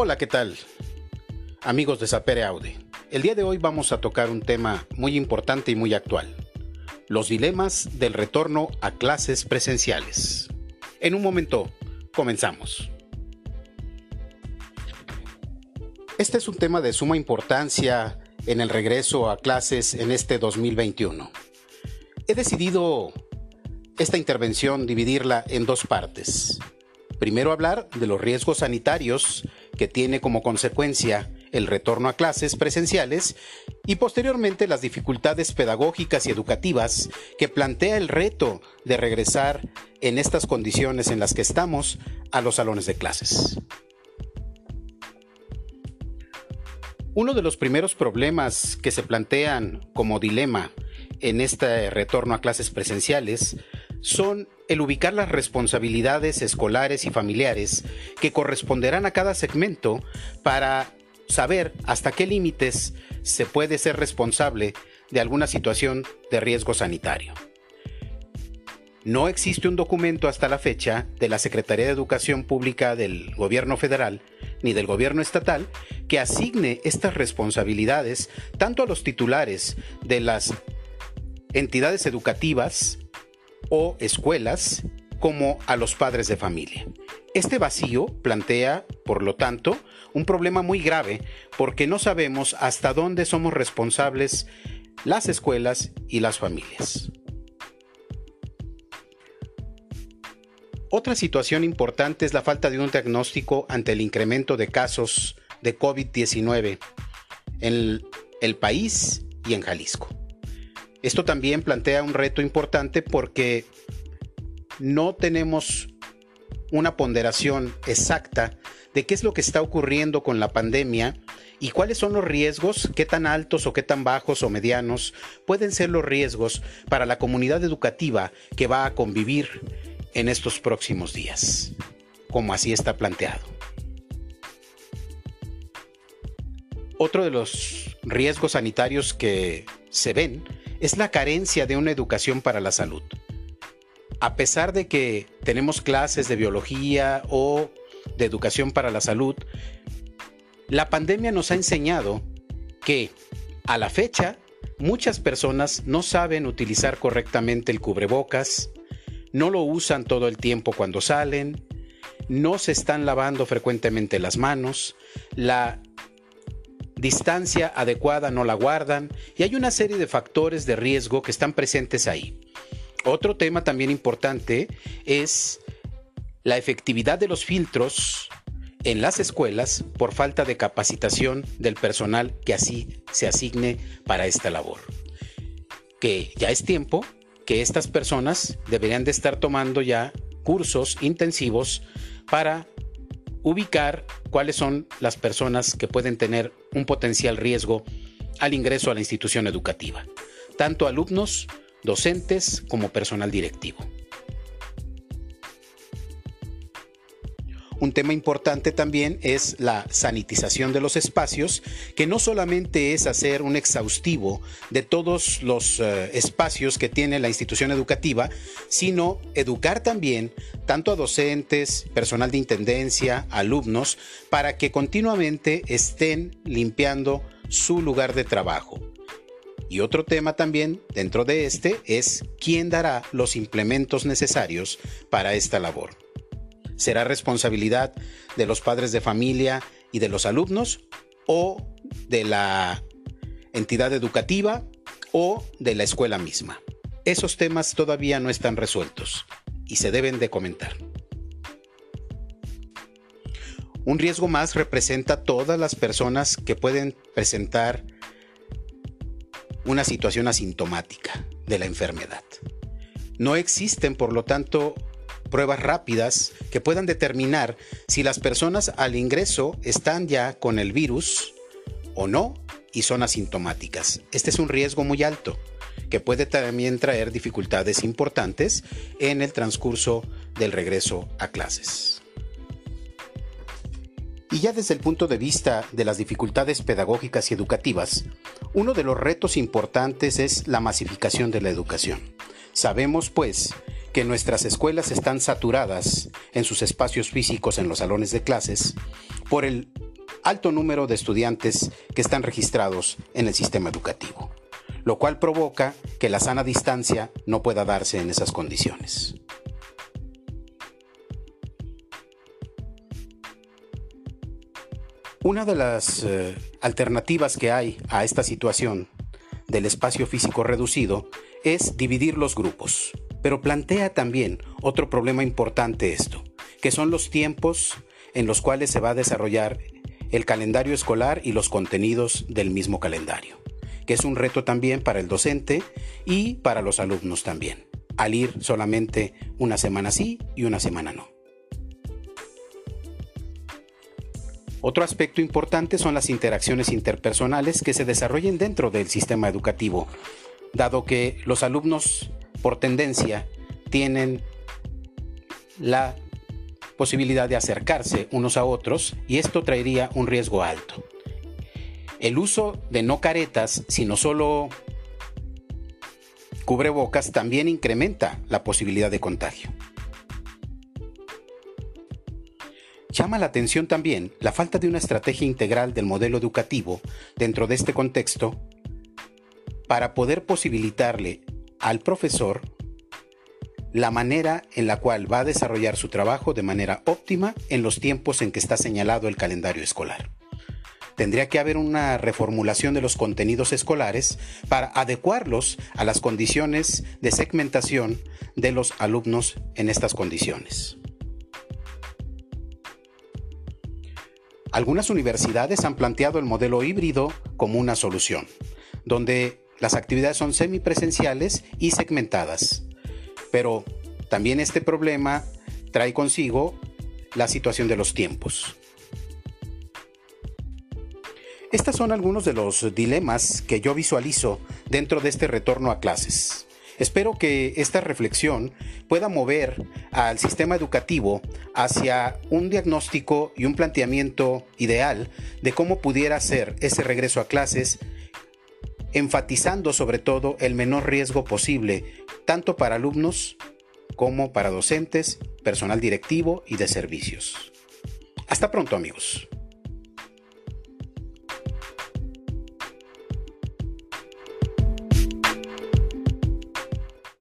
Hola, ¿qué tal? Amigos de Sapere Aude. El día de hoy vamos a tocar un tema muy importante y muy actual. Los dilemas del retorno a clases presenciales. En un momento, comenzamos. Este es un tema de suma importancia en el regreso a clases en este 2021. He decidido esta intervención dividirla en dos partes. Primero hablar de los riesgos sanitarios que tiene como consecuencia el retorno a clases presenciales y posteriormente las dificultades pedagógicas y educativas que plantea el reto de regresar en estas condiciones en las que estamos a los salones de clases. Uno de los primeros problemas que se plantean como dilema en este retorno a clases presenciales son el ubicar las responsabilidades escolares y familiares que corresponderán a cada segmento para saber hasta qué límites se puede ser responsable de alguna situación de riesgo sanitario. No existe un documento hasta la fecha de la Secretaría de Educación Pública del Gobierno Federal ni del Gobierno Estatal que asigne estas responsabilidades tanto a los titulares de las entidades educativas o escuelas como a los padres de familia. Este vacío plantea, por lo tanto, un problema muy grave porque no sabemos hasta dónde somos responsables las escuelas y las familias. Otra situación importante es la falta de un diagnóstico ante el incremento de casos de COVID-19 en el país y en Jalisco. Esto también plantea un reto importante porque no tenemos una ponderación exacta de qué es lo que está ocurriendo con la pandemia y cuáles son los riesgos, qué tan altos o qué tan bajos o medianos pueden ser los riesgos para la comunidad educativa que va a convivir en estos próximos días, como así está planteado. Otro de los riesgos sanitarios que se ven es la carencia de una educación para la salud. A pesar de que tenemos clases de biología o de educación para la salud, la pandemia nos ha enseñado que a la fecha muchas personas no saben utilizar correctamente el cubrebocas, no lo usan todo el tiempo cuando salen, no se están lavando frecuentemente las manos, la distancia adecuada no la guardan y hay una serie de factores de riesgo que están presentes ahí. Otro tema también importante es la efectividad de los filtros en las escuelas por falta de capacitación del personal que así se asigne para esta labor. Que ya es tiempo que estas personas deberían de estar tomando ya cursos intensivos para ubicar cuáles son las personas que pueden tener un potencial riesgo al ingreso a la institución educativa, tanto alumnos, docentes como personal directivo. Tema importante también es la sanitización de los espacios, que no solamente es hacer un exhaustivo de todos los eh, espacios que tiene la institución educativa, sino educar también tanto a docentes, personal de intendencia, alumnos, para que continuamente estén limpiando su lugar de trabajo. Y otro tema también dentro de este es quién dará los implementos necesarios para esta labor será responsabilidad de los padres de familia y de los alumnos o de la entidad educativa o de la escuela misma. Esos temas todavía no están resueltos y se deben de comentar. Un riesgo más representa todas las personas que pueden presentar una situación asintomática de la enfermedad. No existen, por lo tanto, pruebas rápidas que puedan determinar si las personas al ingreso están ya con el virus o no y son asintomáticas. Este es un riesgo muy alto que puede también traer dificultades importantes en el transcurso del regreso a clases. Y ya desde el punto de vista de las dificultades pedagógicas y educativas, uno de los retos importantes es la masificación de la educación. Sabemos, pues, que nuestras escuelas están saturadas en sus espacios físicos en los salones de clases por el alto número de estudiantes que están registrados en el sistema educativo, lo cual provoca que la sana distancia no pueda darse en esas condiciones. Una de las eh, alternativas que hay a esta situación del espacio físico reducido es dividir los grupos, pero plantea también otro problema importante esto, que son los tiempos en los cuales se va a desarrollar el calendario escolar y los contenidos del mismo calendario, que es un reto también para el docente y para los alumnos también, al ir solamente una semana sí y una semana no. Otro aspecto importante son las interacciones interpersonales que se desarrollen dentro del sistema educativo, dado que los alumnos por tendencia tienen la posibilidad de acercarse unos a otros y esto traería un riesgo alto. El uso de no caretas, sino solo cubrebocas, también incrementa la posibilidad de contagio. Llama la atención también la falta de una estrategia integral del modelo educativo dentro de este contexto para poder posibilitarle al profesor la manera en la cual va a desarrollar su trabajo de manera óptima en los tiempos en que está señalado el calendario escolar. Tendría que haber una reformulación de los contenidos escolares para adecuarlos a las condiciones de segmentación de los alumnos en estas condiciones. Algunas universidades han planteado el modelo híbrido como una solución, donde las actividades son semipresenciales y segmentadas. Pero también este problema trae consigo la situación de los tiempos. Estos son algunos de los dilemas que yo visualizo dentro de este retorno a clases. Espero que esta reflexión pueda mover al sistema educativo hacia un diagnóstico y un planteamiento ideal de cómo pudiera ser ese regreso a clases, enfatizando sobre todo el menor riesgo posible, tanto para alumnos como para docentes, personal directivo y de servicios. Hasta pronto amigos.